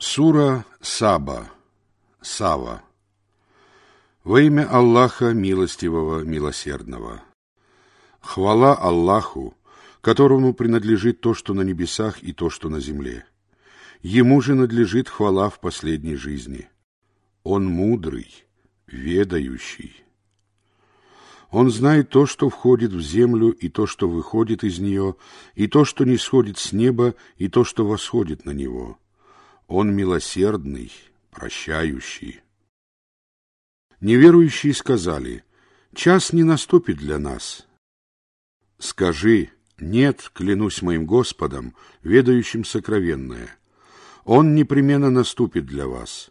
Сура Саба. Сава. Во имя Аллаха Милостивого, Милосердного. Хвала Аллаху, которому принадлежит то, что на небесах и то, что на земле. Ему же надлежит хвала в последней жизни. Он мудрый, ведающий. Он знает то, что входит в землю, и то, что выходит из нее, и то, что не сходит с неба, и то, что восходит на него он милосердный, прощающий. Неверующие сказали, час не наступит для нас. Скажи, нет, клянусь моим Господом, ведающим сокровенное. Он непременно наступит для вас.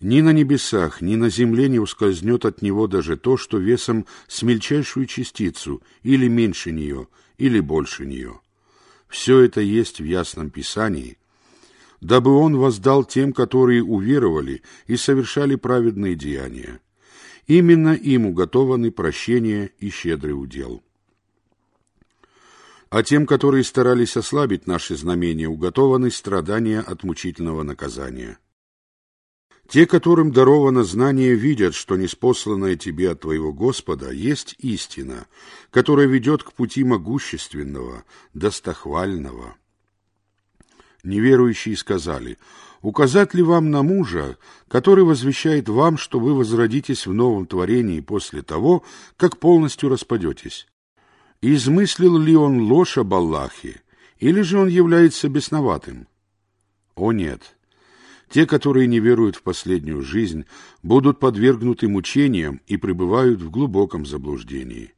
Ни на небесах, ни на земле не ускользнет от него даже то, что весом с мельчайшую частицу, или меньше нее, или больше нее. Все это есть в ясном Писании — дабы он воздал тем, которые уверовали и совершали праведные деяния. Именно им уготованы прощение и щедрый удел. А тем, которые старались ослабить наши знамения, уготованы страдания от мучительного наказания. Те, которым даровано знание, видят, что неспосланное тебе от твоего Господа есть истина, которая ведет к пути могущественного, достохвального. Неверующие сказали, «Указать ли вам на мужа, который возвещает вам, что вы возродитесь в новом творении после того, как полностью распадетесь? Измыслил ли он ложь об Аллахе, или же он является бесноватым?» О нет! Те, которые не веруют в последнюю жизнь, будут подвергнуты мучениям и пребывают в глубоком заблуждении.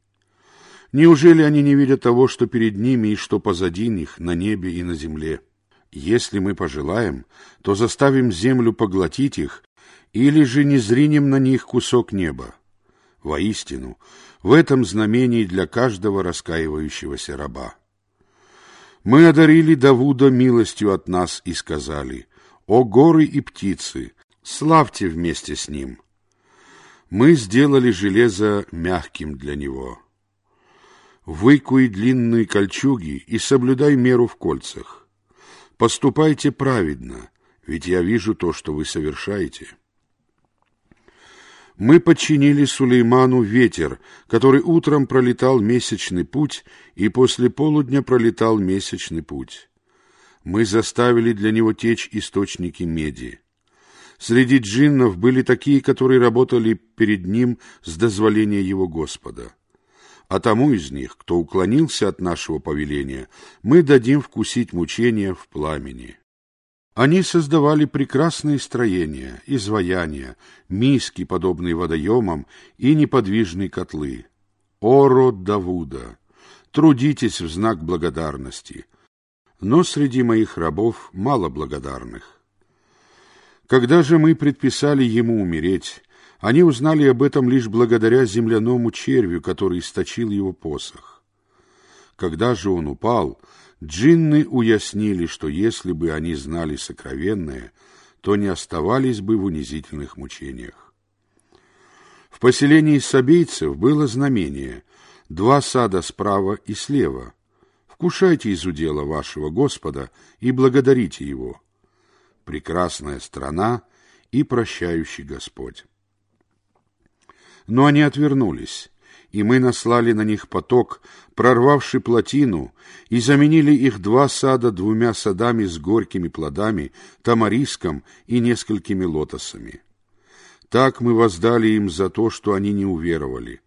Неужели они не видят того, что перед ними и что позади них, на небе и на земле? Если мы пожелаем, то заставим землю поглотить их, или же не зринем на них кусок неба. Воистину, в этом знамении для каждого раскаивающегося раба. Мы одарили Давуда милостью от нас и сказали, «О горы и птицы, славьте вместе с ним!» Мы сделали железо мягким для него. Выкуй длинные кольчуги и соблюдай меру в кольцах. Поступайте праведно, ведь я вижу то, что вы совершаете. Мы подчинили Сулейману ветер, который утром пролетал месячный путь и после полудня пролетал месячный путь. Мы заставили для него течь источники меди. Среди джиннов были такие, которые работали перед ним с дозволения его Господа а тому из них, кто уклонился от нашего повеления, мы дадим вкусить мучения в пламени. Они создавали прекрасные строения, изваяния, миски, подобные водоемам, и неподвижные котлы. О, род Давуда! Трудитесь в знак благодарности. Но среди моих рабов мало благодарных. Когда же мы предписали ему умереть, они узнали об этом лишь благодаря земляному червю, который источил его посох. Когда же он упал, джинны уяснили, что если бы они знали сокровенное, то не оставались бы в унизительных мучениях. В поселении сабейцев было знамение — два сада справа и слева. Вкушайте из удела вашего Господа и благодарите Его. Прекрасная страна и прощающий Господь. Но они отвернулись, и мы наслали на них поток, прорвавший плотину, и заменили их два сада двумя садами с горькими плодами, тамариском и несколькими лотосами. Так мы воздали им за то, что они не уверовали.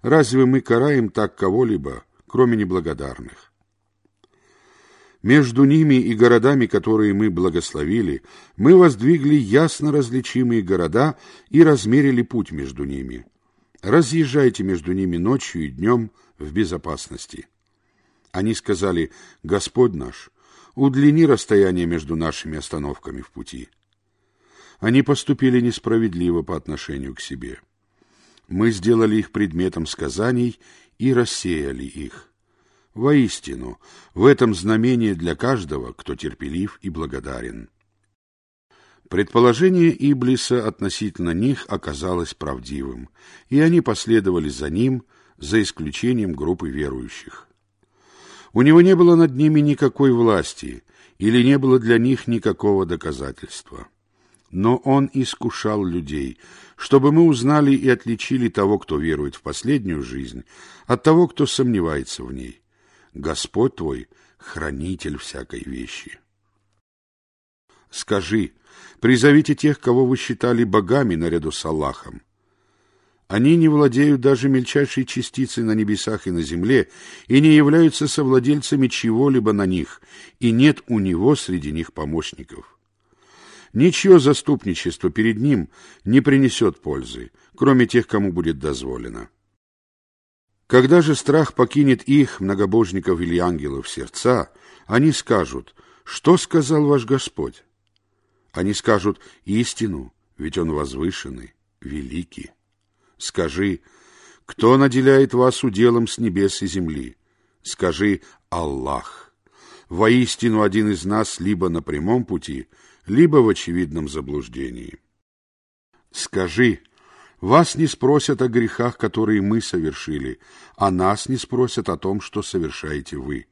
Разве мы караем так кого-либо, кроме неблагодарных? Между ними и городами, которые мы благословили, мы воздвигли ясно различимые города и размерили путь между ними разъезжайте между ними ночью и днем в безопасности. Они сказали, Господь наш, удлини расстояние между нашими остановками в пути. Они поступили несправедливо по отношению к себе. Мы сделали их предметом сказаний и рассеяли их. Воистину, в этом знамение для каждого, кто терпелив и благодарен. Предположение Иблиса относительно них оказалось правдивым, и они последовали за ним, за исключением группы верующих. У него не было над ними никакой власти, или не было для них никакого доказательства. Но он искушал людей, чтобы мы узнали и отличили того, кто верует в последнюю жизнь, от того, кто сомневается в ней. Господь твой — хранитель всякой вещи. Скажи, призовите тех, кого вы считали богами наряду с Аллахом. Они не владеют даже мельчайшей частицей на небесах и на земле, и не являются совладельцами чего-либо на них, и нет у него среди них помощников. Ничье заступничество перед ним не принесет пользы, кроме тех, кому будет дозволено. Когда же страх покинет их, многобожников или ангелов, сердца, они скажут, что сказал ваш Господь? Они скажут истину, ведь Он возвышенный, великий. Скажи, кто наделяет вас уделом с небес и земли? Скажи Аллах. Воистину один из нас либо на прямом пути, либо в очевидном заблуждении. Скажи, вас не спросят о грехах, которые мы совершили, а нас не спросят о том, что совершаете вы.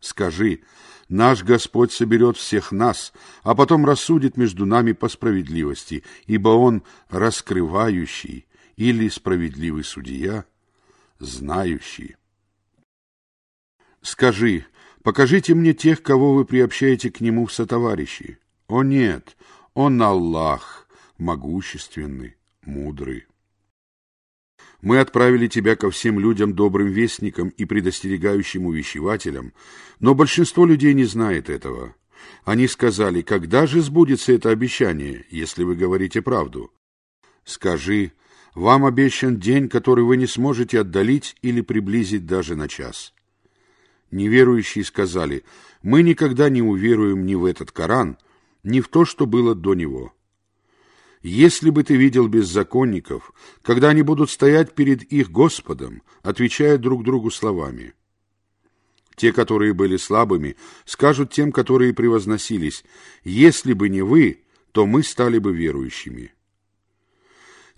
Скажи, наш Господь соберет всех нас, а потом рассудит между нами по справедливости, ибо Он раскрывающий или справедливый судья, знающий. Скажи, покажите мне тех, кого вы приобщаете к нему в сотоварищи. О нет, он Аллах, могущественный, мудрый. Мы отправили тебя ко всем людям добрым вестникам и предостерегающим увещевателям, но большинство людей не знает этого. Они сказали, когда же сбудется это обещание, если вы говорите правду? Скажи, вам обещан день, который вы не сможете отдалить или приблизить даже на час. Неверующие сказали, мы никогда не уверуем ни в этот Коран, ни в то, что было до него. Если бы ты видел беззаконников, когда они будут стоять перед их Господом, отвечая друг другу словами. Те, которые были слабыми, скажут тем, которые превозносились, если бы не вы, то мы стали бы верующими.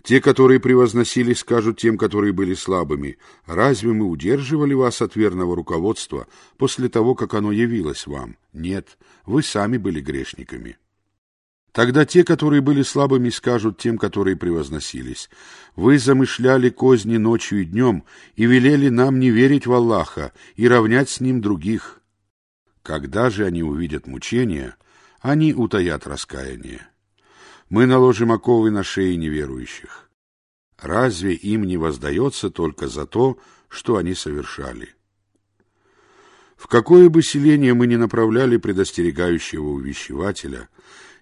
Те, которые превозносились, скажут тем, которые были слабыми, «Разве мы удерживали вас от верного руководства после того, как оно явилось вам? Нет, вы сами были грешниками». Тогда те, которые были слабыми, скажут тем, которые превозносились, «Вы замышляли козни ночью и днем и велели нам не верить в Аллаха и равнять с Ним других». Когда же они увидят мучения, они утаят раскаяние мы наложим оковы на шеи неверующих. Разве им не воздается только за то, что они совершали? В какое бы селение мы ни направляли предостерегающего увещевателя,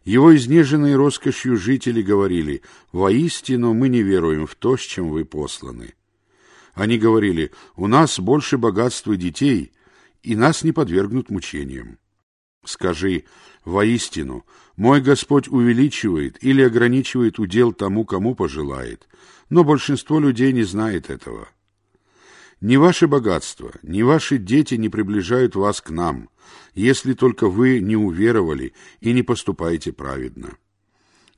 его изнеженные роскошью жители говорили, «Воистину мы не веруем в то, с чем вы посланы». Они говорили, «У нас больше богатства детей, и нас не подвергнут мучениям». Скажи, воистину, мой Господь увеличивает или ограничивает удел тому, кому пожелает, но большинство людей не знает этого. Ни ваше богатство, ни ваши дети не приближают вас к нам, если только вы не уверовали и не поступаете праведно.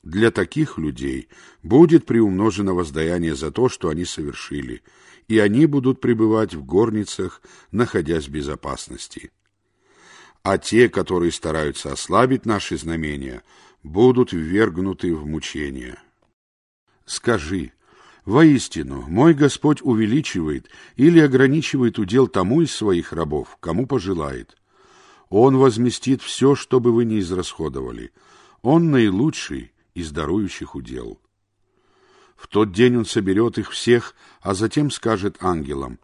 Для таких людей будет приумножено воздаяние за то, что они совершили, и они будут пребывать в горницах, находясь в безопасности а те, которые стараются ослабить наши знамения, будут ввергнуты в мучения. Скажи, воистину, мой Господь увеличивает или ограничивает удел тому из своих рабов, кому пожелает. Он возместит все, что бы вы ни израсходовали. Он наилучший из дарующих удел. В тот день он соберет их всех, а затем скажет ангелам,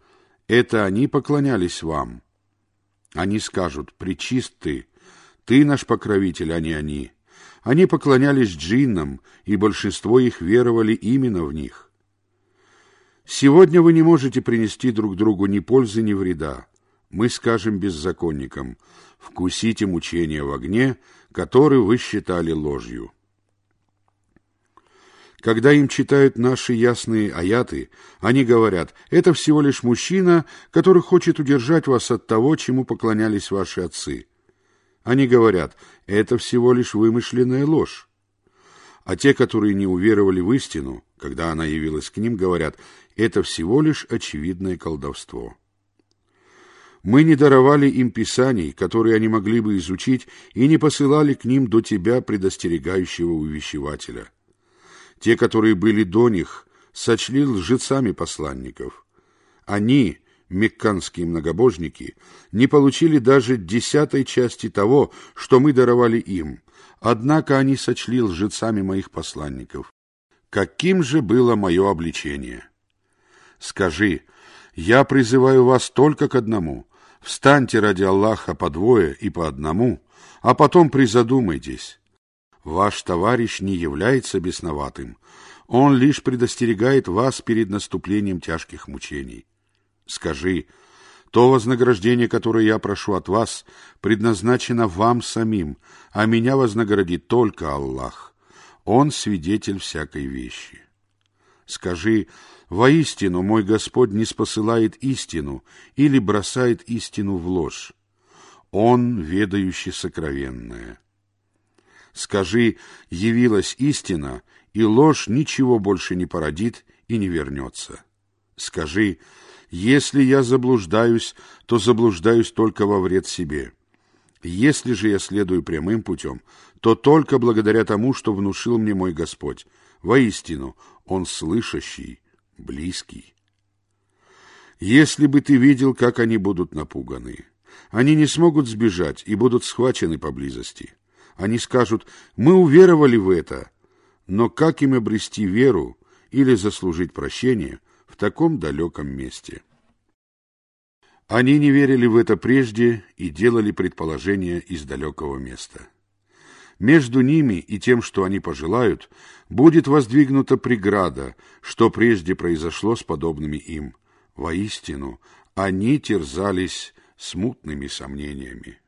«Это они поклонялись вам». Они скажут, «Причист ты, ты наш покровитель, а не они». Они поклонялись джиннам, и большинство их веровали именно в них. Сегодня вы не можете принести друг другу ни пользы, ни вреда. Мы скажем беззаконникам, вкусите мучения в огне, который вы считали ложью. Когда им читают наши ясные аяты, они говорят, это всего лишь мужчина, который хочет удержать вас от того, чему поклонялись ваши отцы. Они говорят, это всего лишь вымышленная ложь. А те, которые не уверовали в истину, когда она явилась к ним, говорят, это всего лишь очевидное колдовство. Мы не даровали им писаний, которые они могли бы изучить, и не посылали к ним до тебя предостерегающего увещевателя. Те, которые были до них, сочли лжецами посланников. Они, мекканские многобожники, не получили даже десятой части того, что мы даровали им, однако они сочли лжецами моих посланников. Каким же было мое обличение? Скажи, я призываю вас только к одному. Встаньте ради Аллаха по двое и по одному, а потом призадумайтесь. Ваш товарищ не является бесноватым. Он лишь предостерегает вас перед наступлением тяжких мучений. Скажи, то вознаграждение, которое я прошу от вас, предназначено вам самим, а меня вознаградит только Аллах. Он свидетель всякой вещи. Скажи, воистину мой Господь не спосылает истину или бросает истину в ложь. Он, ведающий сокровенное. Скажи, явилась истина, и ложь ничего больше не породит и не вернется. Скажи, если я заблуждаюсь, то заблуждаюсь только во вред себе. Если же я следую прямым путем, то только благодаря тому, что внушил мне мой Господь. Воистину, Он слышащий, близкий. Если бы ты видел, как они будут напуганы, они не смогут сбежать и будут схвачены поблизости. Они скажут, мы уверовали в это, но как им обрести веру или заслужить прощение – в таком далеком месте. Они не верили в это прежде и делали предположения из далекого места. Между ними и тем, что они пожелают, будет воздвигнута преграда, что прежде произошло с подобными им. Воистину, они терзались смутными сомнениями.